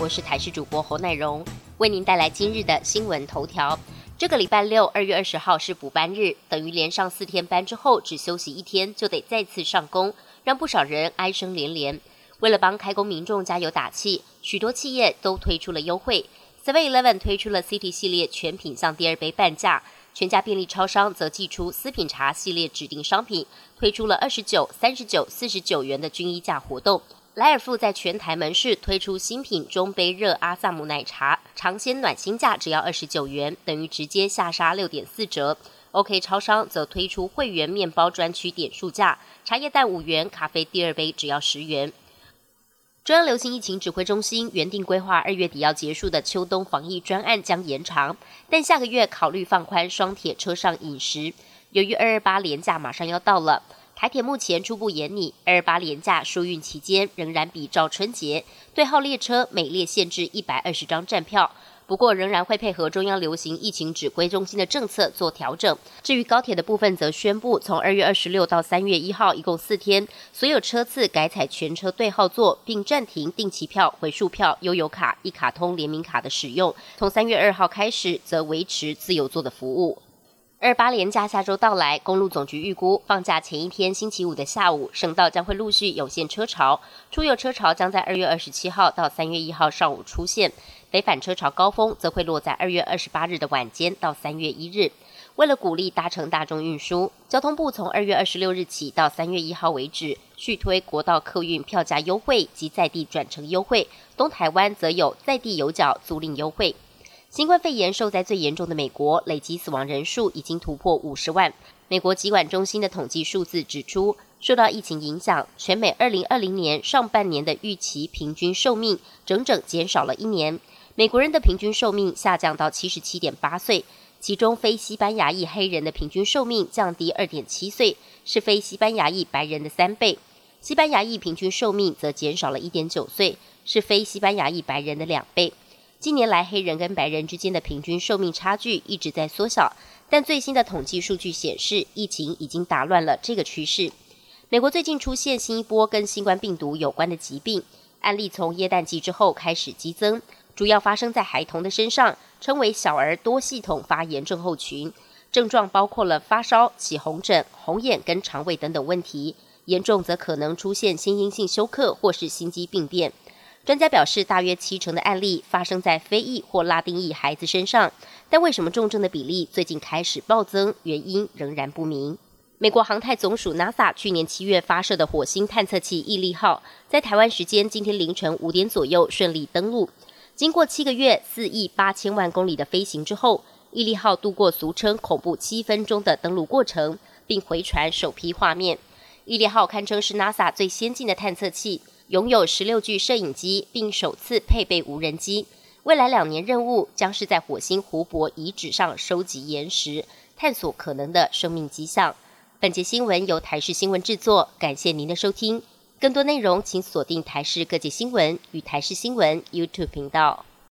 我是台视主播侯乃荣，为您带来今日的新闻头条。这个礼拜六，二月二十号是补班日，等于连上四天班之后，只休息一天就得再次上工，让不少人哀声连连。为了帮开工民众加油打气，许多企业都推出了优惠。Seven Eleven 推出了 City 系列全品项第二杯半价，全家便利超商则寄出私品茶系列指定商品，推出了二十九、三十九、四十九元的均一价活动。莱尔富在全台门市推出新品中杯热阿萨姆奶茶，尝鲜暖心价只要二十九元，等于直接下杀六点四折。OK 超商则推出会员面包专区点数价，茶叶蛋五元，咖啡第二杯只要十元。中央流行疫情指挥中心原定规划二月底要结束的秋冬防疫专案将延长，但下个月考虑放宽双铁车上饮食。由于二二八连假马上要到了，台铁目前初步研拟二八连假疏运期间仍然比照春节，对号列车每列限制一百二十张站票。不过，仍然会配合中央流行疫情指挥中心的政策做调整。至于高铁的部分，则宣布从二月二十六到三月一号，一共四天，所有车次改采全车对号座，并暂停定期票、回数票、悠游卡、一卡通联名卡的使用。从三月二号开始，则维持自由座的服务。二八连假下周到来，公路总局预估放假前一天星期五的下午，省道将会陆续涌现车潮，出游车潮将在二月二十七号到三月一号上午出现。北返车潮高峰则会落在二月二十八日的晚间到三月一日。为了鼓励搭乘大众运输，交通部从二月二十六日起到三月一号为止，续推国道客运票价优惠及在地转乘优惠。东台湾则有在地有角租赁优惠。新冠肺炎受灾最严重的美国，累计死亡人数已经突破五十万。美国疾管中心的统计数字指出。受到疫情影响，全美二零二零年上半年的预期平均寿命整整减少了一年。美国人的平均寿命下降到七十七点八岁，其中非西班牙裔黑人的平均寿命降低二点七岁，是非西班牙裔白人的三倍。西班牙裔平均寿命则减少了一点九岁，是非西班牙裔白人的两倍。近年来，黑人跟白人之间的平均寿命差距一直在缩小，但最新的统计数据显示，疫情已经打乱了这个趋势。美国最近出现新一波跟新冠病毒有关的疾病案例，从耶诞季之后开始激增，主要发生在孩童的身上，称为小儿多系统发炎症候群。症状包括了发烧、起红疹、红眼跟肠胃等等问题，严重则可能出现心因性休克或是心肌病变。专家表示，大约七成的案例发生在非裔或拉丁裔孩子身上，但为什么重症的比例最近开始暴增，原因仍然不明。美国航太总署 NASA 去年七月发射的火星探测器毅力号，在台湾时间今天凌晨五点左右顺利登陆。经过七个月、四亿八千万公里的飞行之后，毅力号度过俗称“恐怖七分钟”的登陆过程，并回传首批画面。毅力号堪称是 NASA 最先进的探测器，拥有十六具摄影机，并首次配备无人机。未来两年任务将是在火星湖泊遗址上收集岩石，探索可能的生命迹象。本节新闻由台视新闻制作，感谢您的收听。更多内容请锁定台视各界新闻与台视新闻 YouTube 频道。